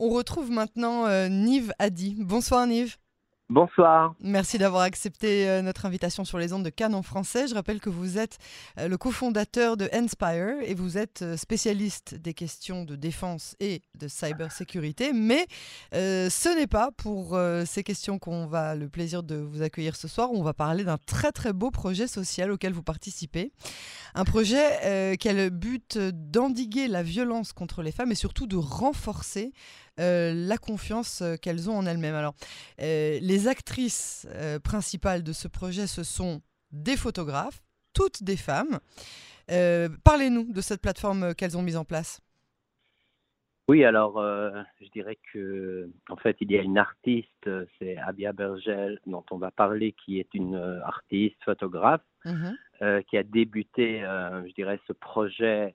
On retrouve maintenant euh, Nive Adi. Bonsoir Nive. Bonsoir. Merci d'avoir accepté euh, notre invitation sur les ondes de Cannes en français. Je rappelle que vous êtes euh, le cofondateur de Inspire et vous êtes euh, spécialiste des questions de défense et de cybersécurité. Mais ce n'est pas pour ces questions qu'on va le plaisir de vous accueillir ce soir. On va parler d'un très très beau projet social auquel vous participez. Un projet qui a le but d'endiguer la violence contre les femmes et surtout de renforcer la confiance qu'elles ont en elles-mêmes. Alors, euh, les actrices principales de ce projet, ce sont des photographes, toutes des femmes. Parlez-nous de cette plateforme qu'elles ont mise en place. Oui, alors je dirais que en fait il y a une artiste, c'est Abia Bergel dont on va parler, qui est une artiste photographe mmh qui a débuté, je dirais, ce projet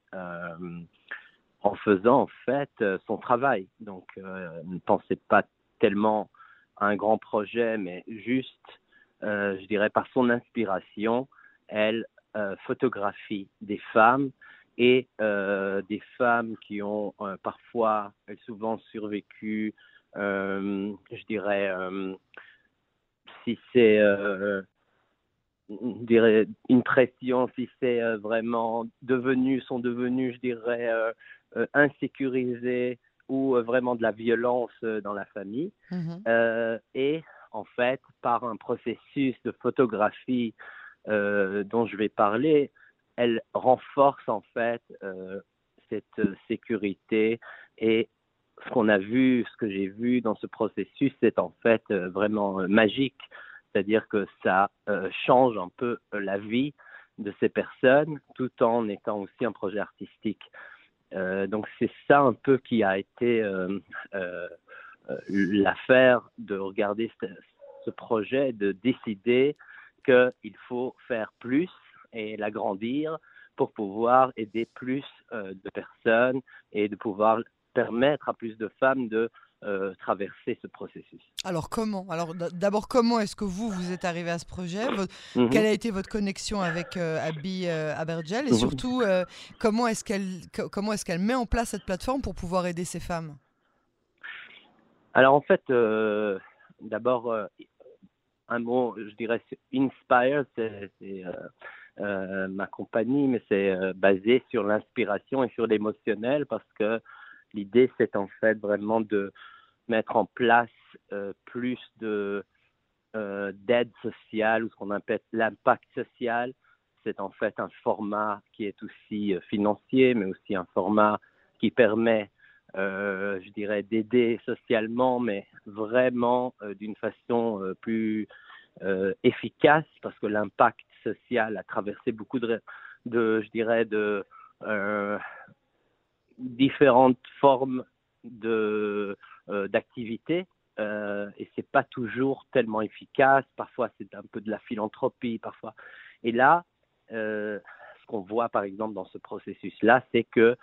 en faisant en fait euh, son travail. Donc euh, ne pensez pas tellement un grand projet, mais juste, euh, je dirais, par son inspiration, elle photographie des femmes et des femmes qui ont parfois, souvent survécu, je dirais, si c'est une pression, si c'est vraiment devenu, sont devenus, je dirais, euh, insécurisé ou euh, vraiment de la violence euh, dans la famille. Mhm. et en fait, par un processus de photographie dont je vais parler, elle renforce en fait cette sécurité et ce qu'on a vu, ce que j'ai vu dans ce processus, c'est en fait vraiment magique. C'est-à-dire que ça change un peu la vie de ces personnes tout en étant aussi un projet artistique. Euh, donc c'est ça un peu qui a été euh, euh, l'affaire de regarder ce, projet, de décider qu'il faut faire plus et l'agrandir pour pouvoir aider plus de personnes et de pouvoir permettre à plus de femmes de euh, traverser ce processus. Alors comment? Alors d'abord comment est-ce que vous vous êtes arrivé à ce projet? Mhm. Quelle a été votre connexion avec euh, Abby euh, Abergel? Et mhm. surtout comment est-ce qu'elle comment est-ce qu'elle met en place cette plateforme pour pouvoir aider ces femmes? Alors en fait d'abord un mot je dirais inspire c'est ma compagnie mais c'est basé sur l'inspiration et sur l'émotionnel parce que L'idée, c'est en fait vraiment de mettre en place euh, plus de euh, d'aide sociale ou ce qu'on appelle l'impact social. C'est en fait un format qui est aussi euh, financier, mais aussi un format qui permet, je dirais, d'aider socialement, mais vraiment d'une façon plus efficace, parce que l'impact social a traversé beaucoup de je dirais, de différentes formes de euh, d'activité euh, et c'est pas toujours tellement efficace. Parfois, c'est un peu de la philanthropie, parfois. Et là, euh, ce qu'on voit par exemple dans ce processus-là, c'est que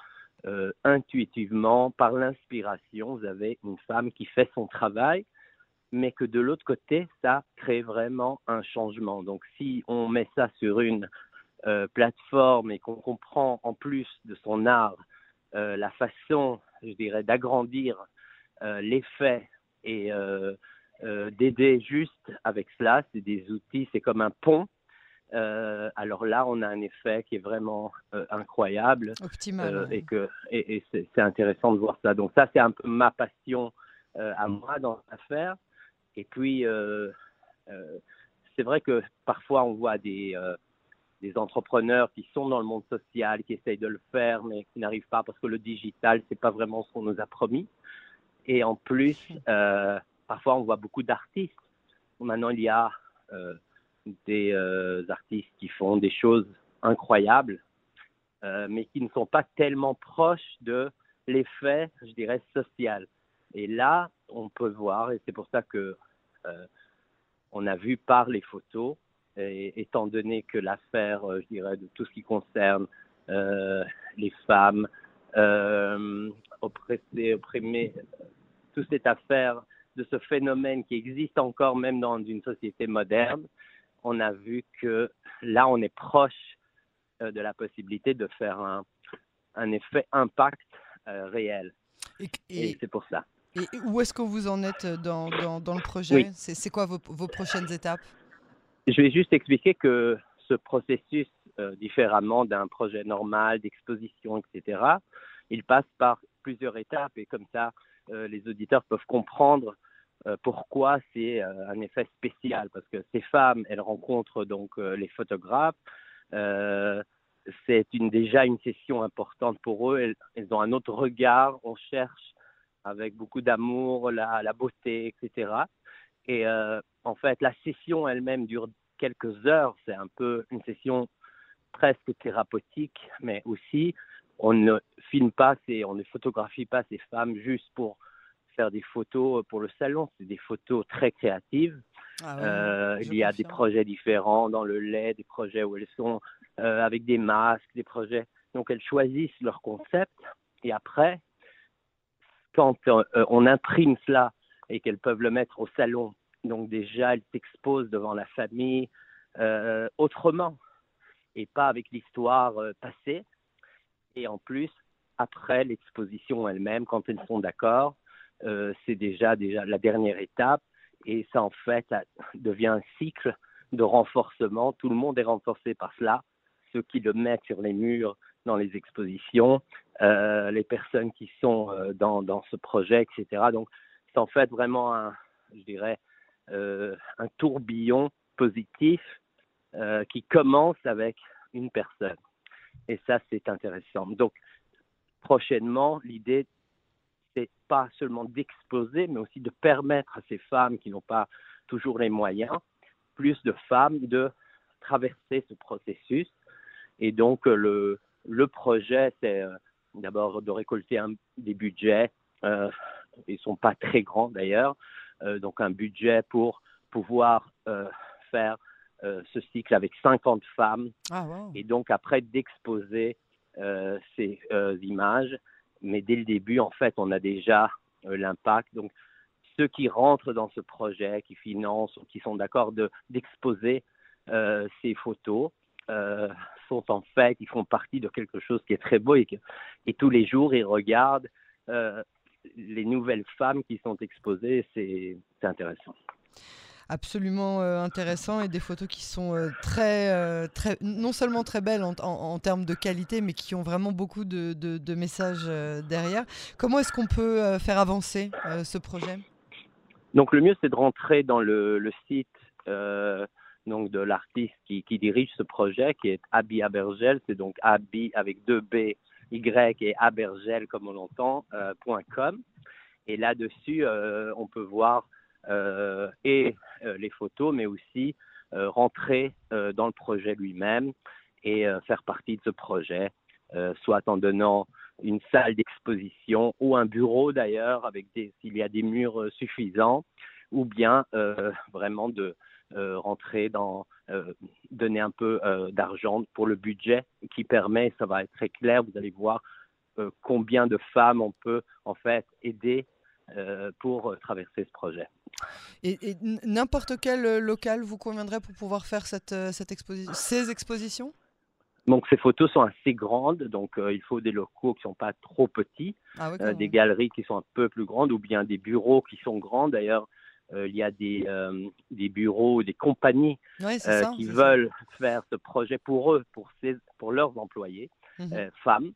euh, intuitivement, par l'inspiration, vous avez une femme qui fait son travail, mais que de l'autre côté, ça crée vraiment un changement. Donc, si on met ça sur une plateforme et qu'on comprend en plus de son art la façon, je dirais, d'agrandir euh, l'effet et euh, d'aider juste avec cela, c'est des outils, c'est comme un pont. alors là, on a un effet qui est vraiment incroyable et que et, c'est intéressant de voir ça. Donc ça, c'est un peu ma passion à moi dans l'affaire. Et puis, c'est vrai que parfois on voit des des entrepreneurs qui sont dans le monde social, qui essayent de le faire, mais qui n'arrivent pas parce que le digital, c'est pas vraiment ce qu'on nous a promis. Et en plus, euh, parfois, on voit beaucoup d'artistes. Maintenant, il y a euh, des euh, artistes qui font des choses incroyables, mais qui ne sont pas tellement proches de l'effet, je dirais, social. Et là, on peut voir, et c'est pour ça que on a vu par les photos, étant donné que l'affaire, euh, je dirais, de tout ce qui concerne euh, les femmes euh, oppressées, opprimées, toute cette affaire de ce phénomène qui existe encore même dans une société moderne, on a vu que là, on est proche de la possibilité de faire un, un effet impact réel. Et, c'est pour ça. Et où est-ce que vous en êtes dans, dans, le projet? C'est quoi vos, vos, prochaines étapes? Je vais juste expliquer que ce processus, différemment d'un projet normal d'exposition, etc., il passe par plusieurs étapes et comme ça, les auditeurs peuvent comprendre euh, pourquoi c'est euh, un effet spécial Parce que ces femmes, elles rencontrent donc euh, les photographes. c'est déjà une session importante pour eux. Elles, ont un autre regard. On cherche avec beaucoup d'amour la, beauté, etc. Et en fait, la session elle-même dure quelques heures. C'est un peu une session presque thérapeutique, mais aussi on ne filme pas, on ne photographie pas ces femmes juste pour faire des photos pour le salon. C'est des photos très créatives. Ah euh, il y a des projets différents dans le lait, des projets où elles sont euh, avec des masques, des projets. Donc elles choisissent leur concept et après, quand euh, on imprime cela et qu'elles peuvent le mettre au salon, donc déjà elles s'exposent devant la famille autrement et pas avec l'histoire passée. Et en plus, après l'exposition elle-même, quand elles sont d'accord, euh, c'est déjà, déjà la dernière étape. Et ça, en fait, devient un cycle de renforcement. Tout le monde est renforcé par cela. Ceux qui le mettent sur les murs dans les expositions, euh, les personnes qui sont euh, dans, dans, ce projet, etc. Donc, c'est en fait vraiment un, je dirais, un tourbillon positif qui commence avec une personne. Et ça, c'est intéressant. Donc, prochainement, l'idée c'est pas seulement d'exposer, mais aussi de permettre à ces femmes qui n'ont pas toujours les moyens, plus de femmes, de traverser ce processus. Et donc, euh, le, le projet, c'est euh, d'abord de récolter des budgets. Euh, ils ne sont pas très grands d'ailleurs. Donc, un budget pour pouvoir faire ce cycle avec 50 femmes. Ah, Et donc, après, d'exposer ces images mais dès le début, en fait, on a déjà euh, l'impact. Donc, ceux qui rentrent dans ce projet, qui financent ou qui sont d'accord d'exposer euh, ces photos, euh, sont en fait, ils font partie de quelque chose qui est très beau et, et tous les jours, ils regardent les nouvelles femmes qui sont exposées. C'est intéressant absolument euh, intéressant et des photos qui sont euh, très, euh, très, non seulement très belles en, termes de qualité, mais qui ont vraiment beaucoup de, messages derrière. Comment est-ce qu'on peut faire avancer ce projet? Donc le mieux, c'est de rentrer dans le, site donc de l'artiste qui, dirige ce projet, qui est Abby Abergel. C'est donc Abby avec deux B, Y et Abergel, comme on l'entend, .com. Et là-dessus, on peut voir euh, et euh, les photos, mais aussi euh, rentrer dans le projet lui-même et faire partie de ce projet, soit en donnant une salle d'exposition ou un bureau d'ailleurs, avec s'il y a des murs suffisants, ou bien vraiment de rentrer dans, donner un peu d'argent pour le budget qui permet, ça va être très clair, vous allez voir combien de femmes on peut en fait aider pour traverser ce projet. Et, n'importe quel euh, local vous conviendrait pour pouvoir faire cette, euh, cette exposition, ces expositions? Donc ces photos sont assez grandes, donc euh, il faut des locaux qui ne sont pas trop petits, ah des galeries qui sont un peu plus grandes ou bien des bureaux qui sont grands. D'ailleurs, il y a des, des bureaux, des compagnies qui veulent faire ce projet pour eux, pour, ces, pour leurs employés, mmh femmes.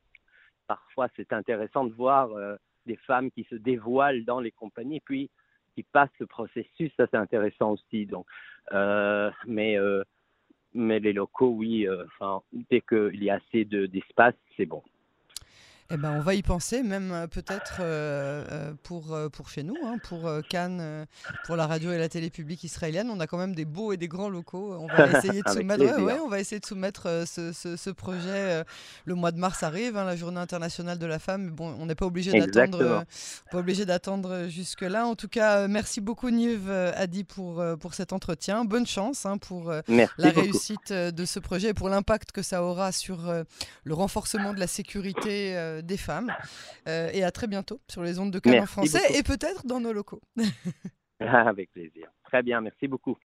Parfois, c'est intéressant de voir des femmes qui se dévoilent dans les compagnies. Puis, qui passe ce processus, ça c'est intéressant aussi. Donc, euh, mais euh, mais les locaux, oui, euh, enfin, dès qu'il y a assez d'espace, c'est bon. Eh ben, on va y penser, même euh, peut-être euh, euh, pour, pour chez nous, hein, pour Cannes, pour la radio et la télé publique israélienne. On a quand même des beaux et des grands locaux. On va essayer de soumettre, ouais, on va essayer de soumettre ce, ce, projet. le mois de mars arrive, hein, la Journée internationale de la femme. bon, on n'est pas obligé d'attendre, pas obligé d'attendre jusque là. En tout cas, merci beaucoup Nive Adi pour pour cet entretien. Bonne chance hein, pour la réussite de ce projet et pour l'impact que ça aura sur le renforcement de la sécurité euh, des femmes. Euh, et à très bientôt sur les ondes de Cannes en français et peut-être dans nos locaux. Avec plaisir. Très bien, merci beaucoup.